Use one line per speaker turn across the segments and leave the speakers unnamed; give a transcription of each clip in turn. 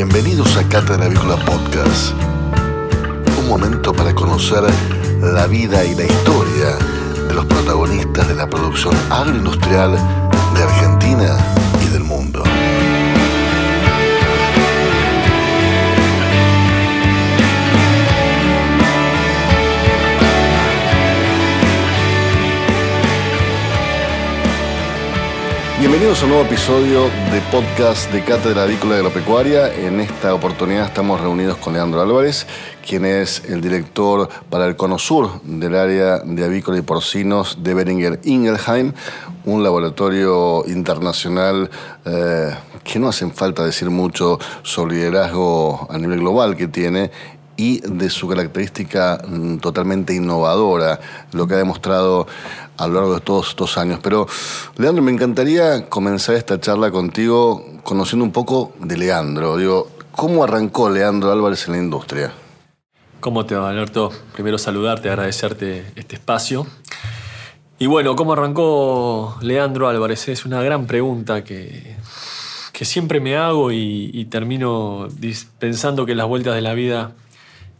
Bienvenidos a Cátedra Avícola Podcast. Un momento para conocer la vida y la historia de los protagonistas de la producción agroindustrial de Argentina Bienvenidos a un nuevo episodio de podcast de Cátedra Avícola Agropecuaria. En esta oportunidad estamos reunidos con Leandro Álvarez, quien es el director para el Cono Sur del área de avícola y porcinos de Beringer Ingelheim, un laboratorio internacional eh, que no hacen falta decir mucho sobre liderazgo a nivel global que tiene y de su característica mm, totalmente innovadora, lo que ha demostrado a lo largo de todos estos años. Pero, Leandro, me encantaría comenzar esta charla contigo conociendo un poco de Leandro. Digo, ¿cómo arrancó Leandro Álvarez en la industria?
¿Cómo te va, Alberto? Primero saludarte, agradecerte este espacio. Y bueno, ¿cómo arrancó Leandro Álvarez? Es una gran pregunta que, que siempre me hago y, y termino pensando que las vueltas de la vida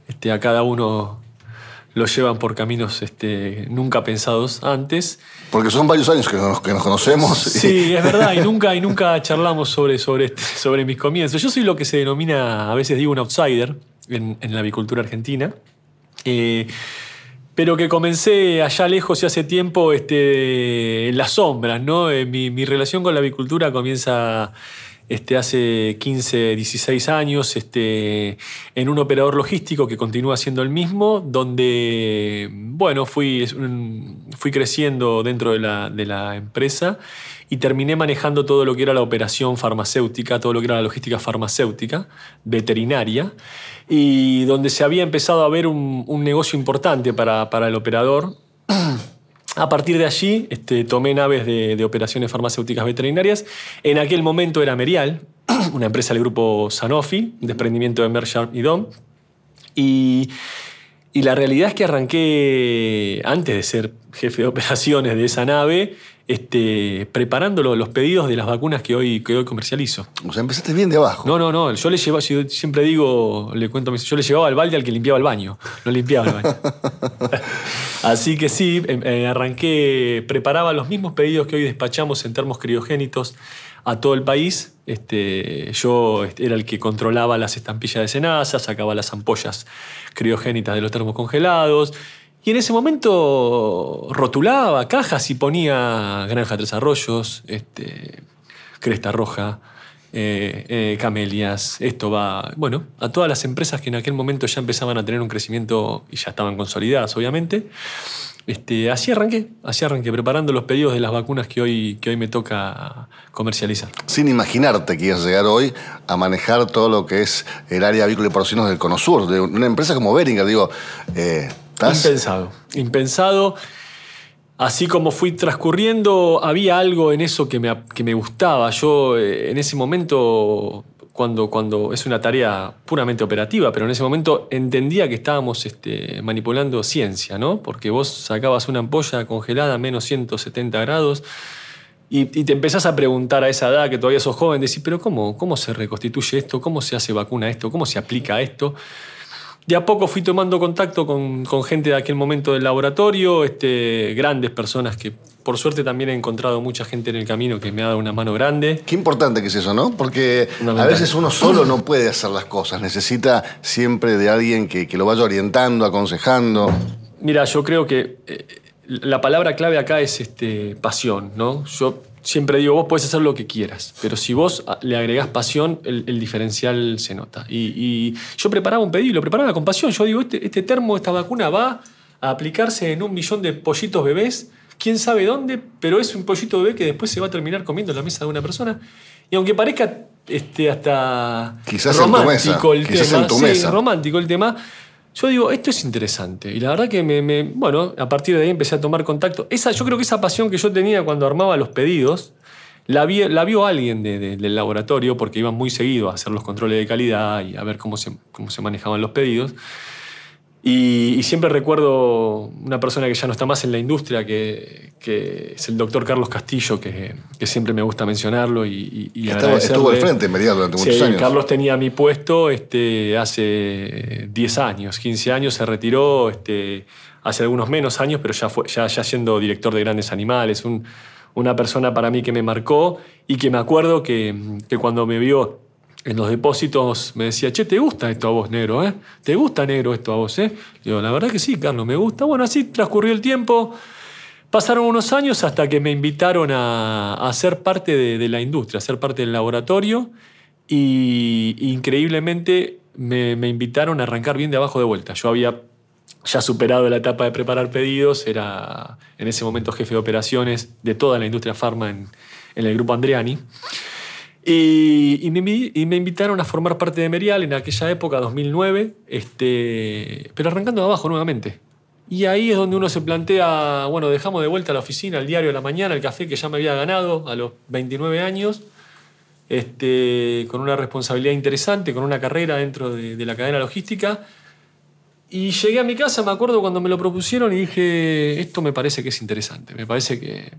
este, a cada uno lo llevan por caminos este, nunca pensados antes.
Porque son varios años que nos, conocemos.
Sí, es verdad, y nunca, y nunca charlamos sobre, sobre, este, sobre mis comienzos. Yo soy lo que se denomina, a veces digo, un outsider en, la avicultura argentina. Eh, pero que comencé allá lejos y hace tiempo este, en las sombras, ¿no? Eh, mi, mi relación con la avicultura comienza este, hace 15, 16 años este, en un operador logístico que continúa siendo el mismo, donde, bueno, fui, fui creciendo dentro de la, de la empresa y terminé manejando todo lo que era la operación farmacéutica, todo lo que era la logística farmacéutica, veterinaria, y donde se había empezado a ver un, un negocio importante para, para el operador a partir de allí este, tomé naves de, operaciones farmacéuticas veterinarias. En aquel momento era Merial, una empresa del grupo Sanofi, desprendimiento de Merck y Dom. Y la realidad es que arranqué, antes de ser jefe de operaciones de esa nave, este, preparando los pedidos de las vacunas que hoy, que hoy comercializo.
O sea, empezaste bien de abajo.
No, no, no. Yo le llevaba, siempre digo, le cuento, yo le llevaba al balde al que limpiaba el baño. No limpiaba el baño. Así que sí, em, eh, arranqué, preparaba los mismos pedidos que hoy despachamos en termos criogénitos a todo el país. Este, yo era el que controlaba las estampillas de cenaza, sacaba las ampollas criogénitas de los termos congelados, y en ese momento rotulaba cajas y ponía Granja Tres Arroyos, este, Cresta Roja, eh, eh, Camelias. Esto va, bueno, a todas las empresas que en aquel momento ya empezaban a tener un crecimiento y ya estaban consolidadas, obviamente. Este, así arranqué, así arranqué, preparando los pedidos de las vacunas que hoy, que hoy me toca comercializar.
Sin imaginarte que ibas a llegar hoy a manejar todo lo que es el área avícola y porcinos del Cono Sur, de una empresa como Beringer, digo,
eh, Impensado. Impensado. Así como fui transcurriendo, había algo en eso que me, que me gustaba. Yo eh, en ese momento, cuando, cuando es una tarea puramente operativa, pero en ese momento entendía que estábamos este, manipulando ciencia, ¿no? Porque vos sacabas una ampolla congelada a menos 170 grados y, te empezás a preguntar a esa edad que todavía sos joven, decís, pero ¿cómo, ¿cómo se reconstituye esto? ¿Cómo se hace vacuna esto? ¿Cómo se aplica esto? De a poco fui tomando contacto con, gente de aquel momento del laboratorio, este, grandes personas que por suerte también he encontrado mucha gente en el camino que me ha dado una mano grande.
Qué importante que es eso, ¿no? Porque a veces uno solo no puede hacer las cosas, necesita siempre de alguien que, lo vaya orientando, aconsejando.
Mira, yo creo que eh, la palabra clave acá es este, pasión, ¿no? Yo siempre digo, vos podés hacer lo que quieras, pero si vos le agregás pasión, el, diferencial se nota. Y, yo preparaba un pedido, lo preparaba con pasión. Yo digo, este, este, termo, esta vacuna va a aplicarse en un millón de pollitos bebés, quién sabe dónde, pero es un pollito bebé que después se va a terminar comiendo en la mesa de una persona. Y aunque parezca este, hasta romántico el tema, romántico el tema, yo digo, esto es interesante. Y la verdad que me, bueno, a partir de ahí empecé a tomar contacto. Esa, yo creo que esa pasión que yo tenía cuando armaba los pedidos, la, la vio alguien del laboratorio, porque iban muy seguido a hacer los controles de calidad y a ver cómo se, cómo se manejaban los pedidos. Y, siempre recuerdo una persona que ya no está más en la industria, que, es el doctor Carlos Castillo, que, siempre me gusta mencionarlo. Y, y
estuvo al frente en durante muchos años.
Carlos tenía mi puesto este, hace 10 años, 15 años, se retiró este, hace algunos menos años, pero ya, fue, ya, ya siendo director de grandes animales. una persona para mí que me marcó y que me acuerdo que, que cuando me vio en los depósitos me decía, che, ¿te gusta esto a vos, negro? Eh? ¿Te gusta negro esto a vos? Eh? Digo, la verdad que sí, Carlos, me gusta. Bueno, así transcurrió el tiempo. Pasaron unos años hasta que me invitaron a, ser parte de, la industria, a ser parte del laboratorio y increíblemente me, me, invitaron a arrancar bien de abajo de vuelta. Yo había ya superado la etapa de preparar pedidos, era en ese momento jefe de operaciones de toda la industria farma en, en el grupo Andreani. Y, me, invitaron a formar parte de Merial en aquella época, 2009, este, pero arrancando de abajo nuevamente. Y ahí es donde uno se plantea, bueno, dejamos de vuelta la oficina, el diario de la mañana, el café que ya me había ganado a los 29 años, este, con una responsabilidad interesante, con una carrera dentro de, de la cadena logística. Y llegué a mi casa, me acuerdo cuando me lo propusieron y dije, esto me parece que es interesante, me parece que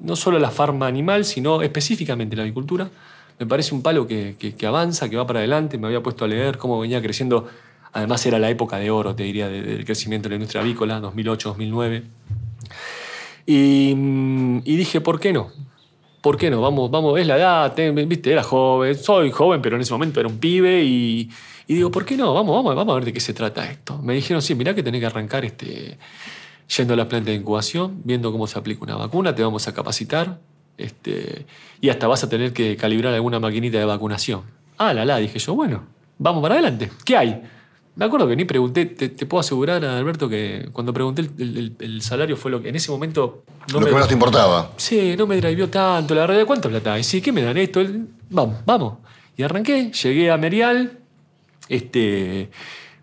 no solo la farma animal, sino específicamente la avicultura, me parece un palo que, avanza, que va para adelante. Me había puesto a leer cómo venía creciendo. Además era la época de oro, te diría, del crecimiento de la industria avícola, 2008, 2009. Y, dije, ¿por qué no? ¿Por qué no? Vamos, vamos, es la edad, viste, era joven, soy joven, pero en ese momento era un pibe y, digo, ¿por qué no? Vamos, vamos, vamos a ver de qué se trata esto. Me dijeron, sí, mirá que tenés que arrancar este, yendo a la planta de incubación, viendo cómo se aplica una vacuna, te vamos a capacitar, este, y hasta vas a tener que calibrar alguna maquinita de vacunación. Ah, la la, dije yo, bueno, vamos para adelante. ¿Qué hay? Me acuerdo que ni pregunté, te, puedo asegurar, Alberto, que cuando pregunté el, salario fue lo que en ese momento...
No lo que menos te importaba.
Sí, no me drivió tanto, la verdad, ¿cuánto plata? Y sí, ¿qué me dan esto? Vamos, vamos. Y arranqué, llegué a Merial, este,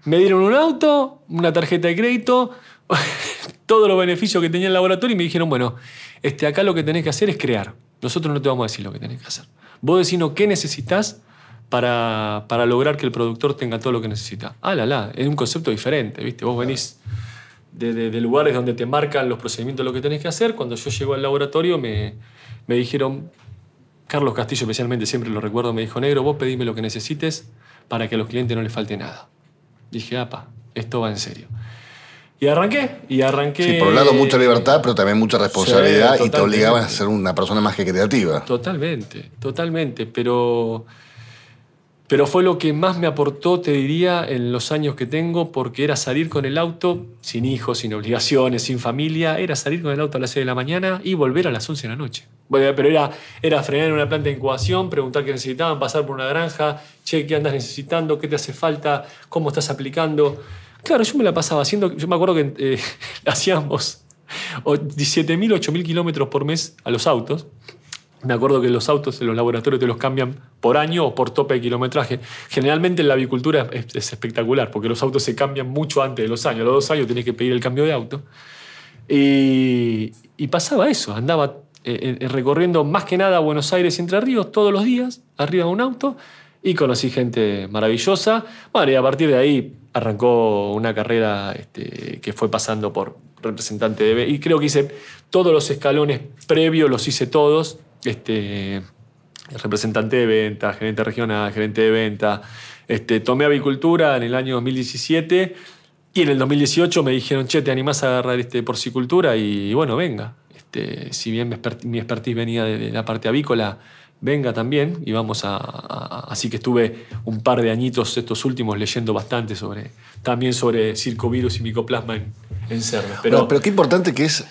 me dieron un auto, una tarjeta de crédito, todos los beneficios que tenía el laboratorio y me dijeron, bueno, este, acá lo que tenés que hacer es crear. Nosotros no te vamos a decir lo que tenés que hacer. Vos decinos qué necesitas para, para, lograr que el productor tenga todo lo que necesita. Ah, la, la, es un concepto diferente, ¿viste? Vos venís de, lugares donde te marcan los procedimientos de lo que tenés que hacer. Cuando yo llego al laboratorio me, me dijeron, Carlos Castillo especialmente, siempre lo recuerdo, me dijo, negro, vos pedime lo que necesites para que a los clientes no les falte nada. Dije, apa, esto va en serio. Y arranqué, y arranqué.
Sí, por un lado mucha libertad, pero también mucha responsabilidad y te obligaban a ser una persona más que creativa.
Totalmente, totalmente. Pero, pero fue lo que más me aportó, te diría, en los años que tengo, porque era salir con el auto, sin hijos, sin obligaciones, sin familia, era salir con el auto a las 6 de la mañana y volver a las 11 de la noche. Bueno, pero era, era frenar en una planta de incubación, preguntar qué necesitaban, pasar por una granja, che, ¿qué andas necesitando? ¿Qué te hace falta? ¿Cómo estás aplicando? Claro, yo me la pasaba haciendo, yo me acuerdo que eh, hacíamos 17.000, 8.000 kilómetros por mes a los autos. Me acuerdo que los autos en los laboratorios te los cambian por año o por tope de kilometraje. Generalmente en la avicultura es, espectacular, porque los autos se cambian mucho antes de los años. A los dos años tenés que pedir el cambio de auto. Y, pasaba eso, andaba eh, eh, recorriendo más que nada Buenos Aires y Entre Ríos todos los días, arriba de un auto, y conocí gente maravillosa. Bueno, y a partir de ahí arrancó una carrera este, que fue pasando por representante de... Y creo que hice todos los escalones previos, los hice todos. Este, representante de venta, gerente regional, gerente de venta. Este, tomé avicultura en el año 2017 y en el 2018 me dijeron, che, ¿te animás a agarrar este porcicultura? Y, bueno, venga. Este, si bien mi expertise venía de la parte avícola, venga también y vamos a, Así que estuve un par de añitos estos últimos leyendo bastante sobre... También sobre circovirus y micoplasma en, en cerdos.
Pero, pero qué importante que es,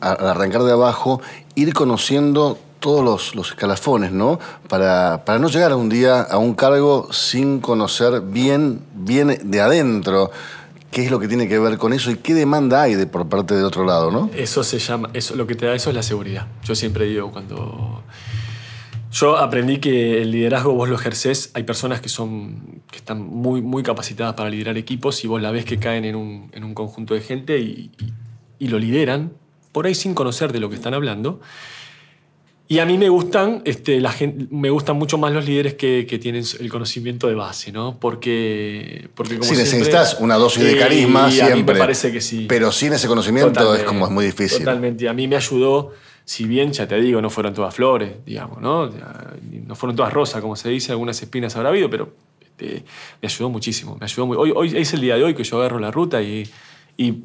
arrancar de abajo, ir conociendo todos los, los escalafones, ¿no? Para, para, no llegar a un día a un cargo sin conocer bien, bien de adentro qué es lo que tiene que ver con eso y qué demanda hay de, por parte del otro lado, ¿no?
Eso se llama, eso, lo que te da eso es la seguridad. Yo siempre digo cuando yo aprendí que el liderazgo vos lo ejercés. Hay personas que, son, que están muy, muy capacitadas para liderar equipos y vos la ves que caen en un, conjunto de gente y, lo lideran, por ahí sin conocer de lo que están hablando. Y a mí me gustan, este, la gente, me gustan mucho más los líderes que, que tienen el conocimiento de base, ¿no? Porque, porque como
Sí,
siempre-
necesitas una dosis de
Eh,
carisma
y a mí
siempre.
me parece que sí.
Pero sin ese conocimiento es como es muy difícil.
Totalmente. A mí me ayudó, si bien, ya te digo, no fueron todas flores, digamos, ¿no? No fueron todas rosas, como se dice, algunas espinas habrá habido, pero este, me ayudó muchísimo. Me ayudó muy, hoy, hoy es el día de hoy que yo agarro la ruta y, y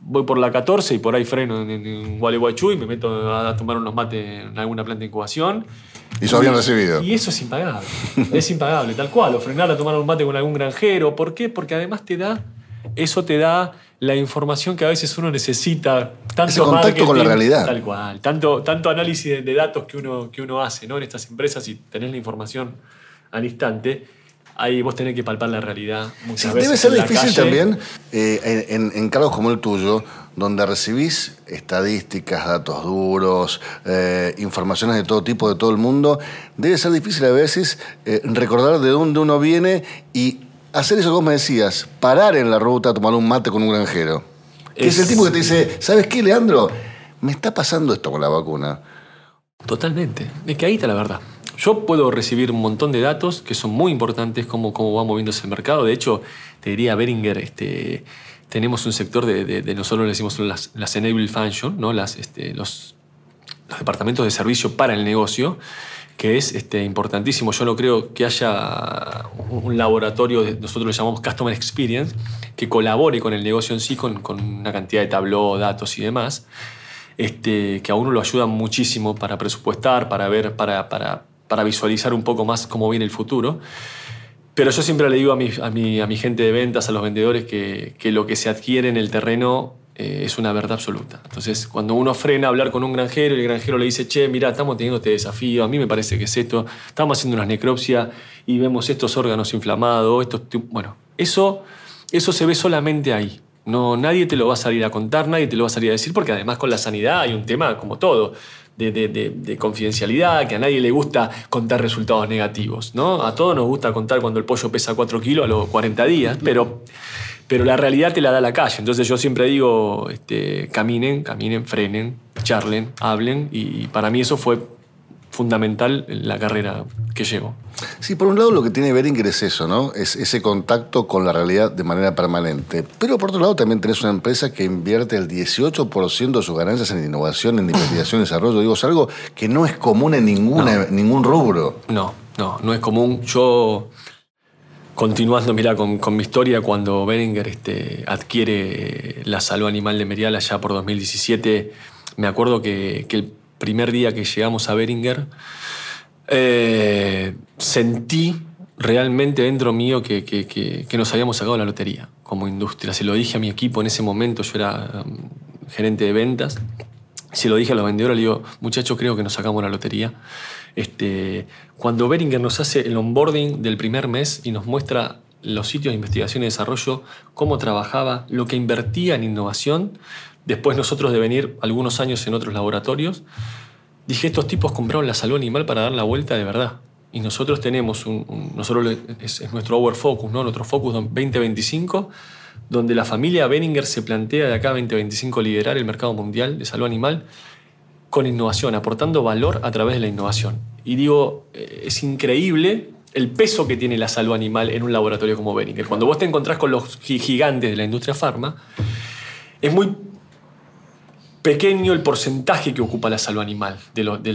voy por la 14 y por ahí freno en, en Gualeguaychú y me meto a tomar unos mates en alguna planta de incubación.
Y sos bien recibido.
Y eso es impagable. es impagable, tal cual. O frenar a tomar un mate con algún granjero. ¿Por qué? Porque además te da, eso te da la información que a veces uno necesita. Tanto
Ese contacto con la realidad.
Tal cual. Tanto, tanto análisis de, de datos que uno, que uno hace ¿no? en estas empresas y tenés la información al instante. Ahí vos tenés que palpar la realidad muchas
Sí,
veces.
debe ser difícil
calle.
también eh, en, en- en cargos como el tuyo, donde recibís estadísticas, datos duros, eh, informaciones de todo tipo, de todo el mundo. Debe ser difícil a veces eh, recordar de dónde uno viene y hacer eso que vos me decías, parar en la ruta a tomar un mate con un granjero. Que es,
Es-
el tipo que te dice, ¿sabes qué, Leandro? Me está pasando esto con la vacuna.
Totalmente. Es que ahí está la verdad. Yo puedo recibir un montón de datos que son muy importantes, cómo, cómo va moviéndose el mercado. De hecho, te diría, Beringer, este, tenemos un sector de, de- de- nosotros le decimos las, las enable function, ¿no? las, este, los, los departamentos de servicio para el negocio, que es este, importantísimo. Yo no creo que haya un laboratorio, nosotros le llamamos Customer Experience, que colabore con el negocio en sí, con, una cantidad de tableau, datos y demás, este, que a uno lo ayudan muchísimo para presupuestar, para ver, para, visualizar un poco más cómo viene el futuro. Pero yo siempre le digo a mi, gente de ventas, a los vendedores, que lo que se adquiere en el terreno eh, es una verdad absoluta. Entonces, cuando uno frena a hablar con un granjero y el granjero le dice, che, mira, estamos teniendo este desafío, a mí me parece que es esto, estamos haciendo unas necropsias y vemos estos órganos inflamados, estos... tu-". Bueno, eso, eso se ve solamente ahí. No, nadie te lo va a salir a contar, nadie te lo va a salir a decir, porque además con la sanidad hay un tema, como todo, de confidencialidad, que a nadie le gusta contar resultados negativos. ¿no? A todos nos gusta contar cuando el pollo pesa 4 kilos a los 40 días, pero, pero la realidad te la da la calle. Entonces yo siempre digo, este, caminen, caminen, frenen, charlen, hablen, y para mí eso fue fundamental en la carrera que llevo.
Sí, por un lado lo que tiene Beringer es eso, ¿no? Es ese contacto con la realidad de manera permanente. Pero por otro lado también tenés una empresa que invierte el 18% de sus ganancias en innovación, en investigación y desarrollo. Digo, es algo que no es común en ninguna, ningún rubro.
No, no, no es común. Yo, continuando, mira, con, mi historia, cuando Beringer este, adquiere la salud animal de Merial allá por 2017, me acuerdo que, el primer día que llegamos a Beringer, eh, sentí realmente dentro mío que nos habíamos sacado la lotería como industria. Se lo dije a mi equipo en ese momento, yo era um, gerente de ventas, se lo dije a los vendedores, le digo, muchachos, creo que nos sacamos la lotería. Este, cuando Beringer nos hace el onboarding del primer mes y nos muestra los sitios de investigación y desarrollo, cómo trabajaba, lo que invertía en innovación, después nosotros de venir algunos años en otros laboratorios, dije, estos tipos compraron la salud animal para dar la vuelta de verdad. Y nosotros tenemos un, un- nosotros es, es nuestro Over Focus, ¿no? nuestro Focus 2025, donde la familia Benninger se plantea de acá a 2025 liderar el mercado mundial de salud animal con innovación, aportando valor a través de la innovación. Y digo, eh, es increíble el peso que tiene la salud animal en un laboratorio como Benninger. Cuando vos te encontrás con los gi- gigantes de la industria farma, es muy pequeño el porcentaje que ocupa la salud animal de, las de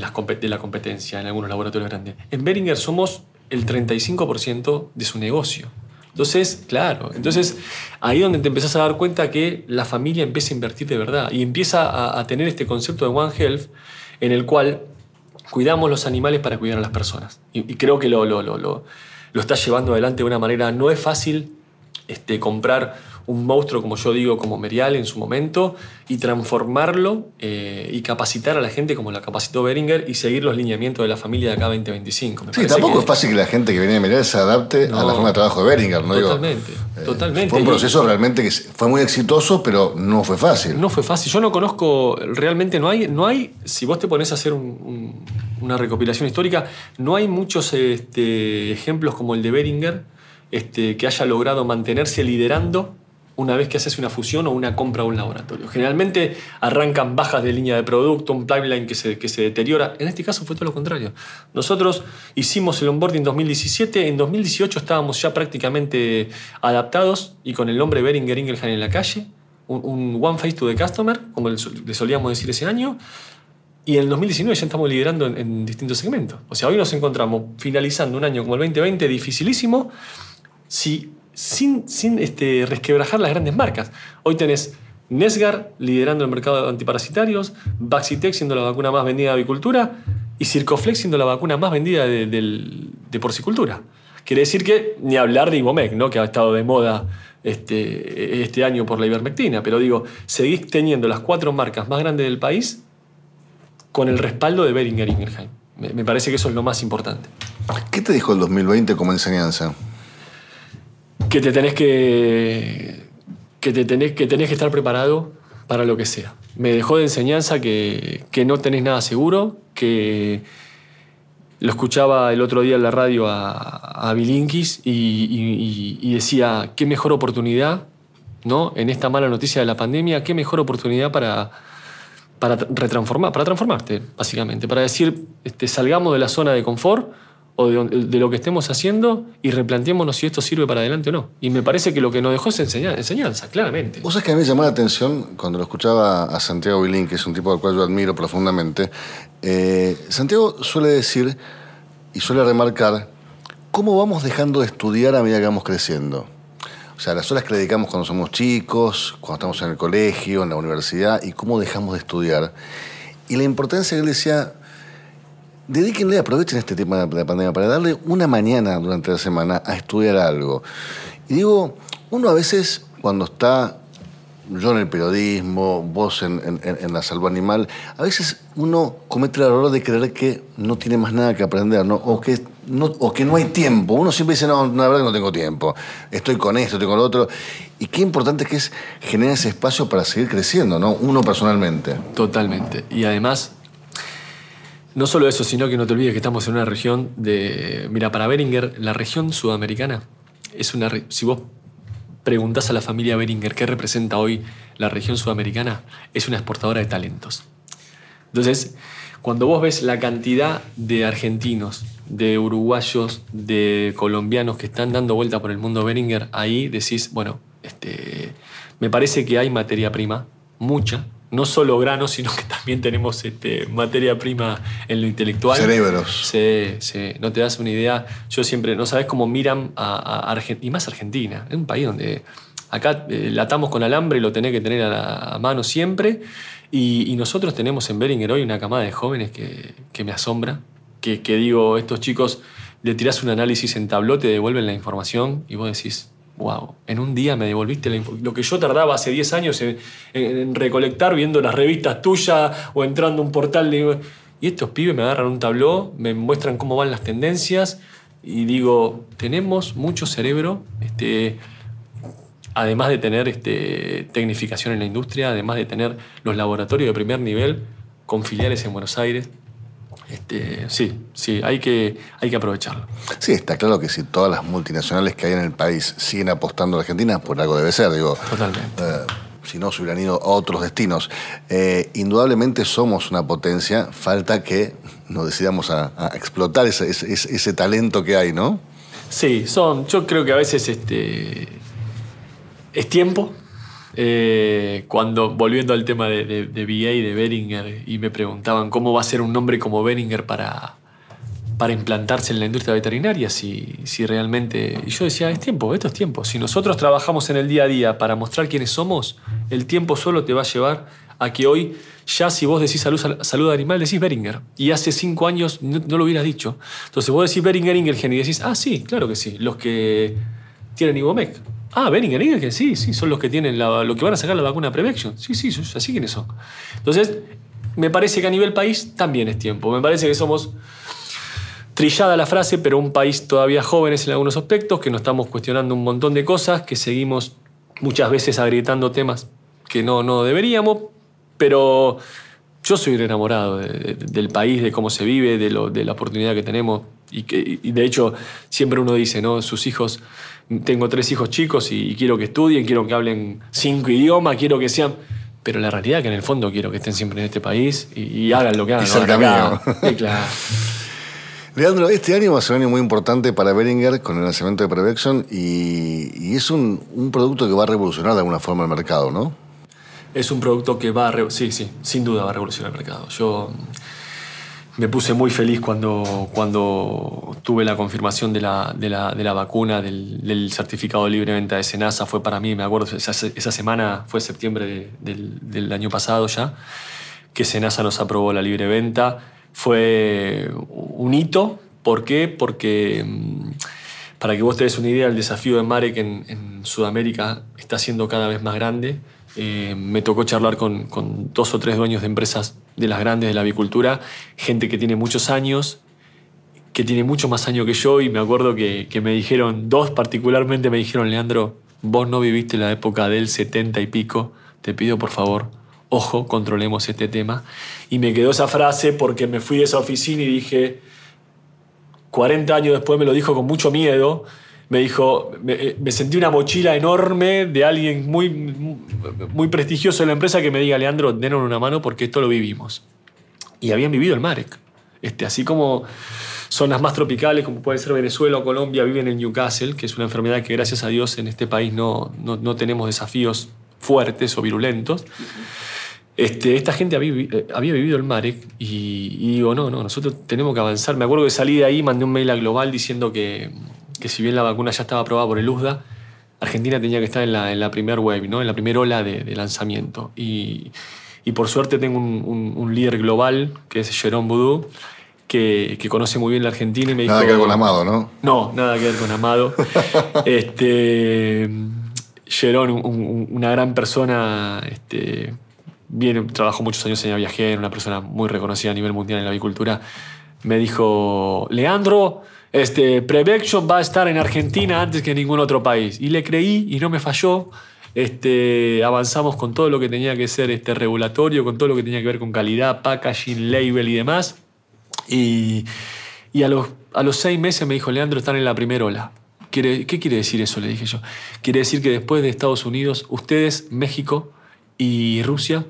la competencia en algunos laboratorios grandes. En Beringer somos el 35% de su negocio. Entonces, claro, entonces ahí donde te empezás a dar cuenta que la familia empieza a invertir de verdad y empieza a, tener este concepto de One Health en el cual cuidamos los animales para cuidar a las personas. Y, y creo que lo, lo, lo, lo, lo está llevando adelante de una manera, no es fácil este, comprar un monstruo, como yo digo, como Merial en su momento, y transformarlo eh, y capacitar a la gente como la capacitó Beringer y seguir los lineamientos de la familia de acá 2025. Me
Sí, tampoco
que-
es fácil que la gente que viene a mirar se adapte a la forma de trabajo de Beringer, ¿no? Digo,
Totalmente,
eh,
totalmente.
Fue un proceso realmente que fue muy exitoso, pero no fue fácil.
No fue fácil. Yo no conozco, realmente no hay, no hay si vos te pones a hacer un- un- una recopilación histórica, no hay muchos este, ejemplos como el de Beringer este, que haya logrado mantenerse liderando una vez que haces una fusión o una compra a un laboratorio. Generalmente arrancan bajas de línea de producto, un pipeline que se, que se deteriora. En este caso fue todo lo contrario. Nosotros hicimos el onboarding en 2017, en 2018 estábamos ya prácticamente adaptados y con el nombre Beringer Ingelheim en la calle, un, one face to the customer, como le solíamos decir ese año, y en el 2019 ya estamos liderando en, distintos segmentos. O sea, hoy nos encontramos finalizando un año como el 2020 dificilísimo, si, sin, este, resquebrajar las grandes marcas. Hoy tenés Nesgar liderando el mercado de antiparasitarios, Baxitec siendo la vacuna más vendida de avicultura y Circoflex siendo la vacuna más vendida de, porcicultura. Quiere decir que ni hablar de Ibomec, ¿no? que ha estado de moda este, este año por la ivermectina, pero digo, seguís teniendo las cuatro marcas más grandes del país con el respaldo de Beringer Ingelheim. Me, parece que eso es lo más importante.
¿Qué te dijo el 2020 como enseñanza?
Que te tenés que, que, te tenés, que tenés que estar preparado para lo que sea. Me dejó de enseñanza que, que no tenés nada seguro, que lo escuchaba el otro día en la radio a, a Bilinkis y, y, decía, qué mejor oportunidad, ¿no? En esta mala noticia de la pandemia, qué mejor oportunidad para, para retransformar, para transformarte, básicamente, para decir, este, salgamos de la zona de confort de, lo que estemos haciendo y replanteémonos si esto sirve para adelante o no. Y me parece que lo que nos dejó es enseñanza, claramente.
Vos que a mí me llamó la atención cuando lo escuchaba a Santiago Bilín, que es un tipo al cual yo admiro profundamente. Eh, Santiago suele decir y suele remarcar cómo vamos dejando de estudiar a medida que vamos creciendo. O sea, las horas que le dedicamos cuando somos chicos, cuando estamos en el colegio, en la universidad, y cómo dejamos de estudiar. Y la importancia que él decía, dedíquenle, aprovechen este tema de la pandemia para darle una mañana durante la semana a estudiar algo. Y digo, uno a veces cuando está yo en el periodismo, vos en, la salud animal, a veces uno comete el error de creer que no tiene más nada que aprender, ¿no? O, que no, o que no hay tiempo. Uno siempre dice, no, la verdad que no tengo tiempo, estoy con esto, estoy con lo otro. Y qué importante que es generar ese espacio para seguir creciendo, ¿no? Uno personalmente.
Totalmente. Y además, no solo eso, sino que no te olvides que estamos en una región de... Mira, para Beringer, la región sudamericana es una... Si vos preguntas a la familia Beringer qué representa hoy la región sudamericana, es una exportadora de talentos. Entonces, cuando vos ves la cantidad de argentinos, de uruguayos, de colombianos que están dando vuelta por el mundo Beringer, ahí decís, bueno, este, me parece que hay materia prima, mucha, no solo granos, sino que también tenemos este, materia prima en lo intelectual.
Cerebros.
Sí, sí, no te das una idea. Yo siempre, no sabes cómo miran a, Argentina, y más Argentina, es un país donde acá eh, latamos con alambre y lo tenés que tener a, mano siempre. Y, nosotros tenemos en Beringer hoy una camada de jóvenes que, me asombra, que, que digo, estos chicos le tirás un análisis en tabló, te devuelven la información y vos decís, wow, en un día me devolviste lo que yo tardaba hace 10 años en, recolectar viendo las revistas tuyas o entrando a un portal. y estos pibes me agarran un tabló, me muestran cómo van las tendencias y digo, tenemos mucho cerebro, este, además de tener este, tecnificación en la industria, además de tener los laboratorios de primer nivel con filiales en Buenos Aires, este, sí, sí, hay que, hay que aprovecharlo.
Sí, está claro que si todas las multinacionales que hay en el país siguen apostando a la Argentina, por algo debe ser, digo.
Totalmente. Eh,
si no, se hubieran ido a otros destinos. Eh, indudablemente somos una potencia, falta que nos decidamos a, explotar ese, ese, talento que hay, ¿no?
Sí, son, yo creo que a veces este, es tiempo, eh, cuando, volviendo al tema de, de, y de Beringer, y me preguntaban cómo va a ser un nombre como Beringer para, para implantarse en la industria veterinaria, si, si realmente... Y yo decía, es tiempo, esto es tiempo. Si nosotros trabajamos en el día a día para mostrar quiénes somos, el tiempo solo te va a llevar a que hoy ya si vos decís salud, salud animal, decís Beringer. Y hace cinco años no, lo hubieras dicho. Entonces vos decís Beringer Ingelgen y decís, ah, sí, claro que sí, los que tienen Ibomec. Ah, Beringer, que sí, sí, son los que tienen la, lo que van a sacar la vacuna Prevection. Sí, sí, así quienes son. Entonces, me parece que a nivel país también es tiempo. Me parece que somos trillada la frase, pero un país todavía jóvenes en algunos aspectos, que nos estamos cuestionando un montón de cosas, que seguimos muchas veces agrietando temas que no, no deberíamos, pero yo soy enamorado del país, de cómo se vive, de, lo, de la oportunidad que tenemos. Y, que, y de hecho, siempre uno dice, ¿no? Sus hijos, tengo tres hijos chicos y, quiero que estudien, quiero que hablen cinco idiomas, quiero que sean... Pero la realidad es que en el fondo quiero que estén siempre en este país y, hagan lo que hagan.
Y cerca claro. Leandro, este año va a ser un año muy importante para Beringer con el lanzamiento de Prevection y, es un, un, producto que va a revolucionar de alguna forma el mercado, ¿no?
Es un producto que va a... Sí, sí, sin duda va a revolucionar el mercado. Yo me puse muy feliz cuando, cuando tuve la confirmación de la, de la, de la vacuna, del, certificado de libre venta de Senasa. Fue para mí, me acuerdo, esa, semana fue septiembre del, año pasado ya, que Senasa nos aprobó la libre venta fue un hito. ¿Por qué? Porque, mm, para que vos te una idea, el desafío de Marek en, Sudamérica está siendo cada vez más grande. Eh, me tocó charlar con, dos o tres dueños de empresas de las grandes de la avicultura, gente que tiene muchos años, que tiene mucho más años que yo, y me acuerdo que, me dijeron, dos particularmente me dijeron, Leandro, vos no viviste la época del 70 y pico, te pido por favor, ojo, controlemos este tema. Y me quedó esa frase porque me fui de esa oficina y dije, 40 años después me lo dijo con mucho miedo, me dijo, me, eh, sentí una mochila enorme de alguien muy, muy prestigioso en la empresa que me diga, Leandro, denos una mano porque esto lo vivimos. Y habían vivido el Marek. Este, así como zonas más tropicales, como puede ser Venezuela o Colombia, viven en Newcastle, que es una enfermedad que gracias a Dios en este país no, no, no tenemos desafíos fuertes o virulentos. Este, esta gente eh, había, vivido el Marek y, digo, no, no, nosotros tenemos que avanzar. Me acuerdo que salí de ahí, mandé un mail a Global diciendo que, que si bien la vacuna ya estaba aprobada por el USDA, Argentina tenía que estar en la, en la primera wave, ¿no? en la primera ola de, lanzamiento. Y, y, por suerte tengo un, un, líder global, que es Jerome Boudou, que, que, conoce muy bien la Argentina y me dijo...
Nada que ver con Amado, ¿no?
No, nada que ver con Amado. este, Jerome, una gran persona... Este, bien, trabajó muchos años en viajero, una persona muy reconocida a nivel mundial en la avicultura, me dijo, Leandro, este, Prevection va a estar en Argentina antes que en ningún otro país. Y le creí y no me falló. Este, avanzamos con todo lo que tenía que ser este, regulatorio, con todo lo que tenía que ver con calidad, packaging, label y demás. Y, y a, los, a los seis meses me dijo, Leandro, están en la primera ola. ¿Qué quiere decir eso? Le dije yo. Quiere decir que después de Estados Unidos, ustedes, México y Rusia,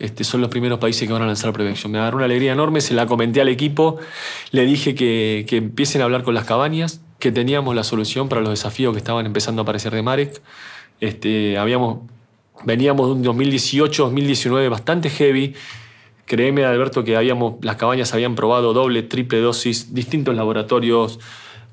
este, son los primeros países que van a lanzar Prevention. Me agarró una alegría enorme, se la comenté al equipo, le dije que, empiecen a hablar con las cabañas, que teníamos la solución para los desafíos que estaban empezando a aparecer de Marek. Este, habíamos, veníamos de un 2018, 2019 bastante heavy. Créeme, Alberto, que habíamos, las cabañas habían probado doble, triple dosis, distintos laboratorios.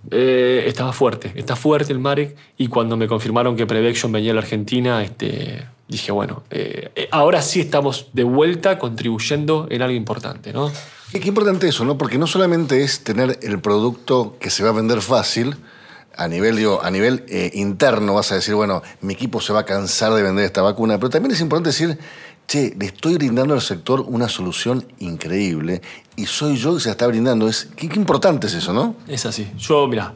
Eh, estaba fuerte, está fuerte el Marek. Y cuando me confirmaron que Prevection venía a la Argentina, este, dije, bueno, eh, eh, ahora sí estamos de vuelta contribuyendo en algo importante, ¿no?
Qué, importante eso, ¿no? Porque no solamente es tener el producto que se va a vender fácil, a nivel, digo, a nivel interno vas a decir, bueno, mi equipo se va a cansar de vender esta vacuna, pero también es importante decir, che, le estoy brindando al sector una solución increíble y soy yo que se la está brindando. Es, qué, importante es eso, ¿no?
Es así. Yo, mira,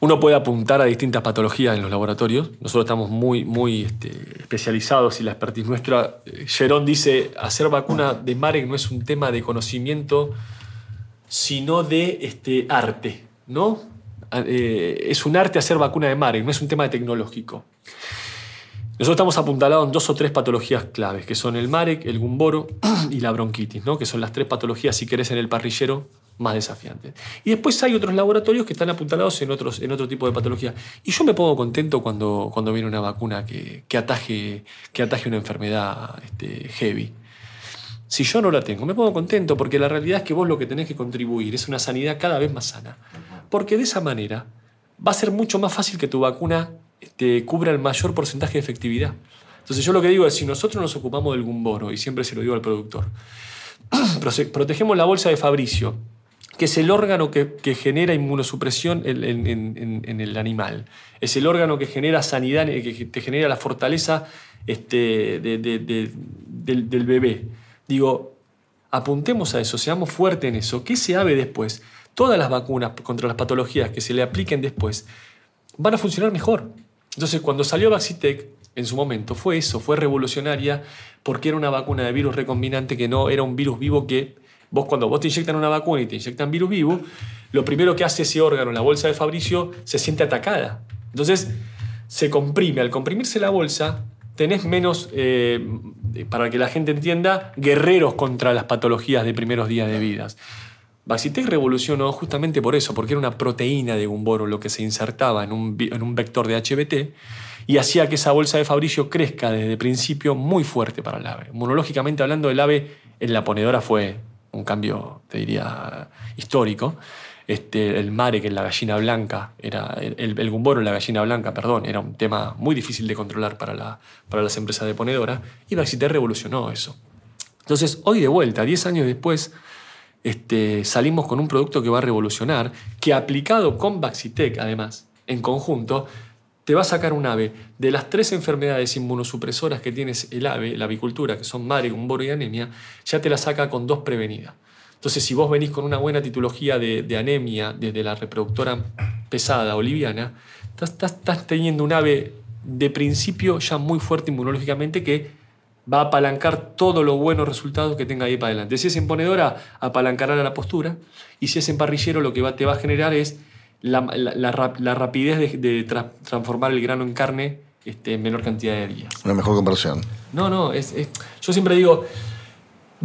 uno puede apuntar a distintas patologías en los laboratorios. Nosotros estamos muy, muy este, especializados y la expertise nuestra. Gerón dice, hacer vacuna de Marek no es un tema de conocimiento, sino de este, arte, ¿no? Eh, es un arte hacer vacuna de Marek, no es un tema tecnológico. Nosotros estamos apuntalados en dos o tres patologías claves, que son el Marek, el Gumboro y la bronquitis, ¿no? que son las tres patologías, si querés, en el parrillero más desafiante. Y después hay otros laboratorios que están apuntalados en, otros, en otro tipo de patología. Y yo me pongo contento cuando, cuando viene una vacuna que, que, ataje, que ataje una enfermedad este, heavy. Si yo no la tengo, me pongo contento porque la realidad es que vos lo que tenés que contribuir es una sanidad cada vez más sana. Porque de esa manera va a ser mucho más fácil que tu vacuna te cubra el mayor porcentaje de efectividad. Entonces yo lo que digo es, si nosotros nos ocupamos del gumboro, y siempre se lo digo al productor, protegemos la bolsa de Fabricio, que es el órgano que, genera inmunosupresión en, el animal. Es el órgano que genera sanidad, que te genera la fortaleza este, del, bebé. Digo, apuntemos a eso, seamos fuertes en eso. ¿Qué se sabe después? Todas las vacunas contra las patologías que se le apliquen después van a funcionar mejor. Entonces, cuando salió Vaccitec, en su momento, fue eso, fue revolucionaria porque era una vacuna de virus recombinante que no era un virus vivo que Vos cuando vos te inyectan una vacuna y te inyectan virus vivo, lo primero que hace ese órgano, la bolsa de Fabricio, se siente atacada. Entonces se comprime. Al comprimirse la bolsa, tenés menos, eh, para que la gente entienda, guerreros contra las patologías de primeros días de vidas. Baxitec revolucionó justamente por eso, porque era una proteína de Gumboro lo que se insertaba en un, en vector de HBT y hacía que esa bolsa de Fabricio crezca desde el principio muy fuerte para el ave. Monológicamente hablando, el ave en la ponedora fue un cambio, te diría, histórico. Este, el mare, que es la gallina blanca, era, el, gumboro en la gallina blanca, perdón, era un tema muy difícil de controlar para, la, para las empresas de ponedora, y Baxiter revolucionó eso. Entonces, hoy de vuelta, 10 años después, este, salimos con un producto que va a revolucionar, que aplicado con Baxitec, además, en conjunto, te va a sacar un ave de las tres enfermedades inmunosupresoras que tienes el ave, la avicultura, que son mare, gumboro y anemia, ya te la saca con dos prevenidas. Entonces, si vos venís con una buena titología de, anemia desde la reproductora pesada o liviana, estás, teniendo un ave de principio ya muy fuerte inmunológicamente que va a apalancar todos los buenos resultados que tenga ahí para adelante. Si es en ponedora, apalancará la postura, y si es en parrillero, lo que te va a generar es la, rapidez de, transformar el grano en carne este, en menor cantidad de días.
Una mejor conversión.
No, no, es, yo siempre digo,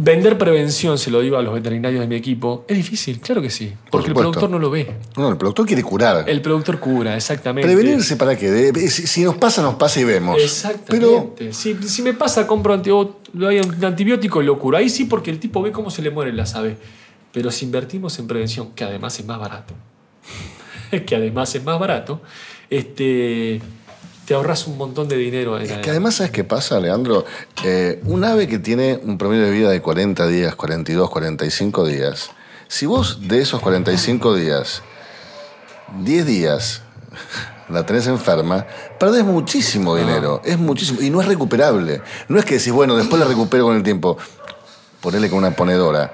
Vender prevención, se lo digo a los veterinarios de mi equipo, es difícil, claro que sí, porque el productor no lo ve.
No, el productor quiere curar.
El productor cura, exactamente.
Prevenirse para qué, si nos pasa, nos pasa y vemos.
Exactamente. Si, me pasa, compro antibiótico y lo curo. Ahí sí, porque el tipo ve cómo se le mueren las aves. Pero si invertimos en prevención, que además es más barato, que además es más barato, este, te ahorras un montón de dinero.
Es que además, ¿sabes qué pasa, Leandro? Eh, un ave que tiene un promedio de vida de 40 días, 42, 45 días, si vos de esos 45 días, 10 días la tenés enferma, perdés muchísimo ah. dinero. Es muchísimo. Y no es recuperable. No es que decís, bueno, después la recupero con el tiempo. Ponele con una ponedora.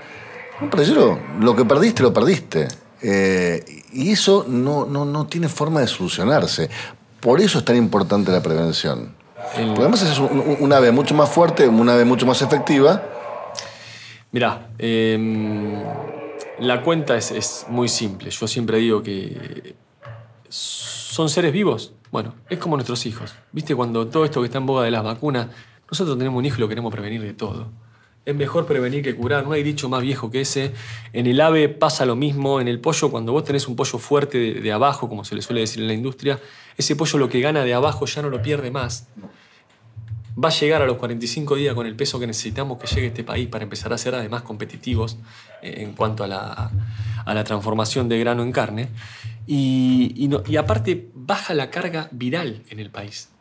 Un parrillero, lo que perdiste, lo perdiste. Eh, y eso no, no, no tiene forma de solucionarse. Por eso es tan importante la prevención. Porque además es un, ave mucho más fuerte, un ave mucho más efectiva.
Mirá, em, la cuenta es, muy simple. Yo siempre digo que son seres vivos. Bueno, es como nuestros hijos. ¿Viste cuando todo esto que está en boga de las vacunas, nosotros tenemos un hijo y lo queremos prevenir de todo? Es mejor prevenir que curar, no hay dicho más viejo que ese. En el ave pasa lo mismo, en el pollo, cuando vos tenés un pollo fuerte de, abajo, como se le suele decir en la industria, ese pollo lo que gana de abajo ya no lo pierde más. Va a llegar a los 45 días con el peso que necesitamos que llegue este país para empezar a ser además competitivos eh, en cuanto a la, transformación de grano en carne. y aparte baja la carga viral en el país.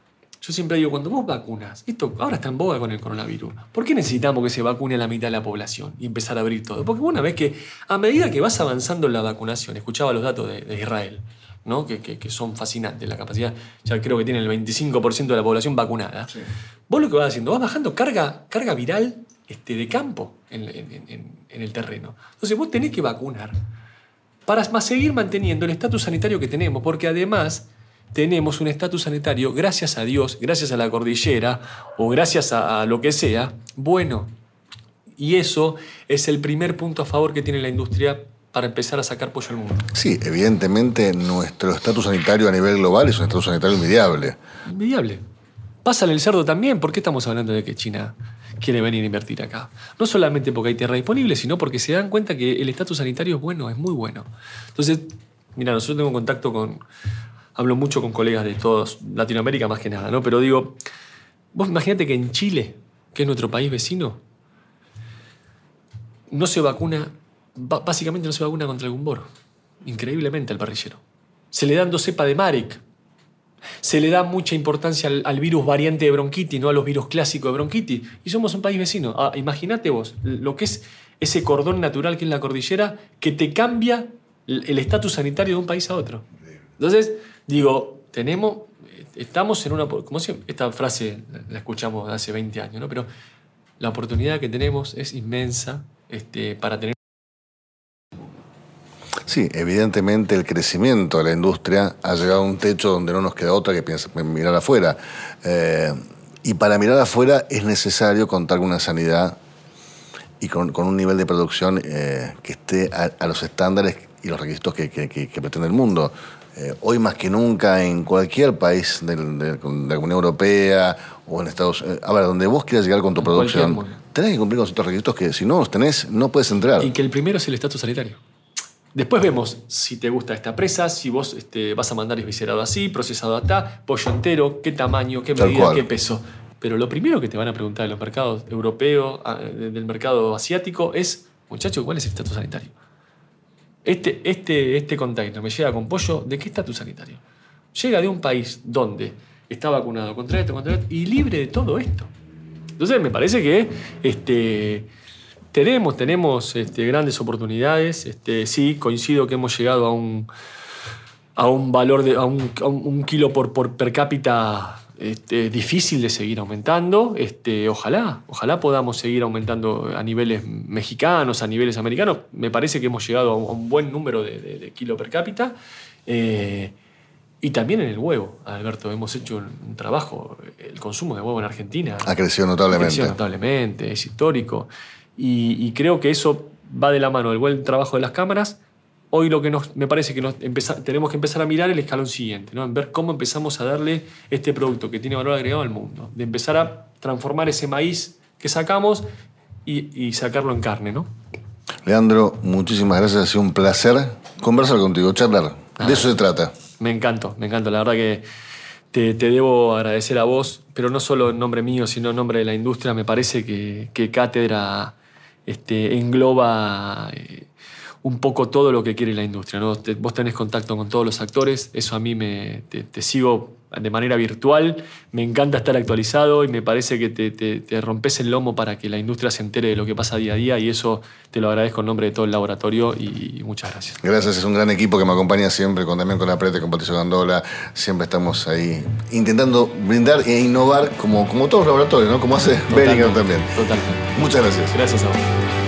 Yo siempre digo, cuando vos vacunas, esto ahora está en boga con el coronavirus, ¿por qué necesitamos que se vacune a la mitad de la población y empezar a abrir todo? Porque una vez que, a medida que vas avanzando en la vacunación, escuchaba los datos de, Israel, ¿no? Que, que, son fascinantes, la capacidad, ya creo que tiene el 25% de la población vacunada. Vos lo que vas haciendo, vas bajando carga, carga viral este, de campo en, en el terreno. Entonces vos tenés que vacunar para seguir manteniendo el estatus sanitario que tenemos, porque además tenemos un estatus sanitario, gracias a Dios, gracias a la cordillera o gracias a, lo que sea, bueno. Y eso es el primer punto a favor que tiene la industria para empezar a sacar pollo al mundo.
Sí, evidentemente nuestro estatus sanitario a nivel global es un estatus sanitario inmediable.
Inmediable. Pasa en el cerdo también. ¿Por qué estamos hablando de que China quiere venir a invertir acá? No solamente porque hay tierra disponible, sino porque se dan cuenta que el estatus sanitario es bueno, es muy bueno. Entonces, mira, nosotros tenemos contacto con, hablo mucho con colegas de todos, Latinoamérica más que nada, ¿no? Pero digo, vos imagínate que en Chile, que es nuestro país vecino, no se vacuna, básicamente no se vacuna contra el gumboro. Increíblemente al parrillero. Se le dan dos cepas de Marek. Se le da mucha importancia al, virus variante de bronquitis, no a los virus clásicos de bronquitis. Y somos un país vecino. Ah, imagínate vos lo que es ese cordón natural que es la cordillera que te cambia el estatus sanitario de un país a otro. Entonces, Digo, tenemos, estamos en una, como esta frase la escuchamos hace 20 años, ¿no? Pero la oportunidad que tenemos es inmensa este, para tener...
Sí, evidentemente el crecimiento de la industria ha llegado a un techo donde no nos queda otra que mirar afuera. Eh, y para mirar afuera es necesario contar con una sanidad y con, un nivel de producción eh, que esté a, los estándares y los requisitos que, pretende el mundo. Eh, hoy más que nunca en cualquier país de, la Unión Europea o en Estados Unidos, a ver, donde vos quieras llegar con tu producción, tenés que cumplir con ciertos requisitos que si no los tenés, no puedes entrar.
Y que el primero es el estatus sanitario. Después vemos si te gusta esta presa, si vos este, vas a mandar esviscerado así, procesado acá, pollo entero, qué tamaño, qué medida, qué peso. Pero lo primero que te van a preguntar en los mercados europeos, ah, del mercado asiático, es, muchacho, ¿cuál es el estatus sanitario? Este, este, este container me llega con pollo, ¿de qué estatus sanitario? Llega de un país donde está vacunado contra esto, contra esto, y libre de todo esto. Entonces me parece que este, tenemos, tenemos este, grandes oportunidades. Este, sí, coincido que hemos llegado a un, a un valor de a un, kilo por, por, per cápita este, difícil de seguir aumentando. Este, ojalá, ojalá podamos seguir aumentando a niveles mexicanos, a niveles americanos. Me parece que hemos llegado a un buen número de, de, kilo per cápita. Eh, y también en el huevo, Alberto, hemos hecho un, trabajo, el consumo de huevo en Argentina.
Ha crecido notablemente. Ha crecido
notablemente, es histórico. Y, creo que eso va de la mano del buen trabajo de las cámaras. Hoy lo que nos, me parece que nos tenemos que empezar a mirar el escalón siguiente, ¿no? en ver cómo empezamos a darle este producto que tiene valor agregado al mundo, de empezar a transformar ese maíz que sacamos y, sacarlo en carne. ¿no?
Leandro, muchísimas gracias, ha sido un placer conversar contigo, charlar. de eso se trata.
Me encantó, me encantó. La verdad que te, debo agradecer a vos, pero no solo en nombre mío, sino en nombre de la industria. Me parece que, que Cátedra este, engloba eh, un poco todo lo que quiere la industria. ¿no? vos tenés contacto con todos los actores, eso a mí me, te, sigo de manera virtual, me encanta estar actualizado y me parece que te, rompes el lomo para que la industria se entere de lo que pasa día a día y eso te lo agradezco en nombre de todo el laboratorio y, muchas gracias.
Gracias, es un gran equipo que me acompaña siempre, con, también con la Prete, con Patricio Gandola, siempre estamos ahí intentando brindar e innovar como, como todos los laboratorios, ¿no? como hace Beringer también.
Totalmente.
Muchas gracias.
Gracias a vos.